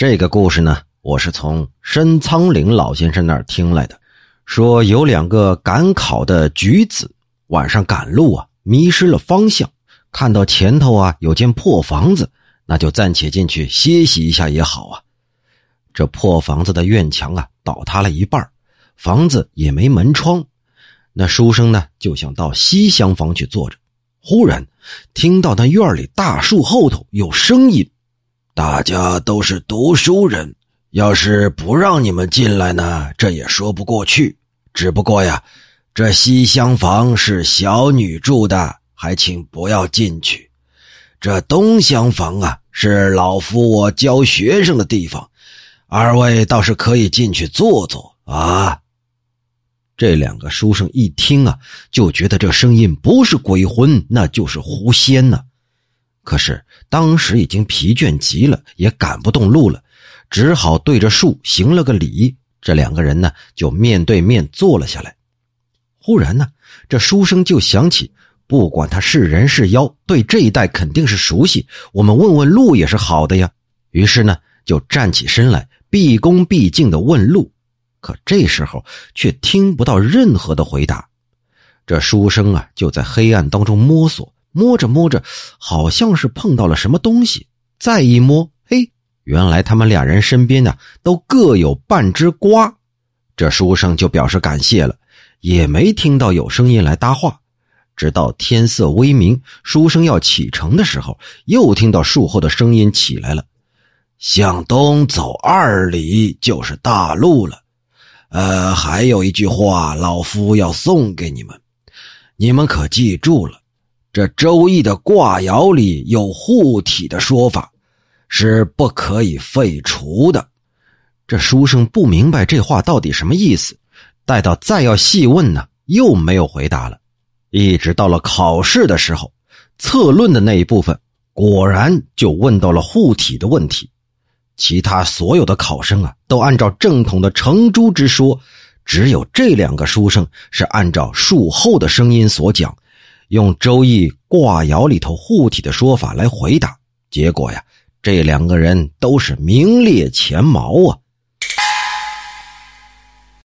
这个故事呢，我是从申苍岭老先生那儿听来的，说有两个赶考的举子晚上赶路啊，迷失了方向，看到前头啊有间破房子，那就暂且进去歇息一下也好啊。这破房子的院墙啊倒塌了一半，房子也没门窗，那书生呢就想到西厢房去坐着，忽然听到那院里大树后头有声音。大家都是读书人，要是不让你们进来呢，这也说不过去。只不过呀，这西厢房是小女住的，还请不要进去。这东厢房啊，是老夫我教学生的地方，二位倒是可以进去坐坐啊。这两个书生一听啊，就觉得这声音不是鬼魂，那就是狐仙呢。可是当时已经疲倦极了，也赶不动路了，只好对着树行了个礼。这两个人呢，就面对面坐了下来。忽然呢，这书生就想起，不管他是人是妖，对这一带肯定是熟悉，我们问问路也是好的呀。于是呢，就站起身来，毕恭毕敬的问路。可这时候却听不到任何的回答。这书生啊，就在黑暗当中摸索。摸着摸着，好像是碰到了什么东西。再一摸，嘿，原来他们俩人身边呢都各有半只瓜。这书生就表示感谢了，也没听到有声音来搭话。直到天色微明，书生要启程的时候，又听到树后的声音起来了：“向东走二里就是大路了。呃，还有一句话，老夫要送给你们，你们可记住了。”这《周易》的卦爻里有护体的说法，是不可以废除的。这书生不明白这话到底什么意思，待到再要细问呢，又没有回答了。一直到了考试的时候，策论的那一部分，果然就问到了护体的问题。其他所有的考生啊，都按照正统的成朱之说，只有这两个书生是按照术后的声音所讲。用《周易》卦爻里头护体的说法来回答，结果呀，这两个人都是名列前茅啊。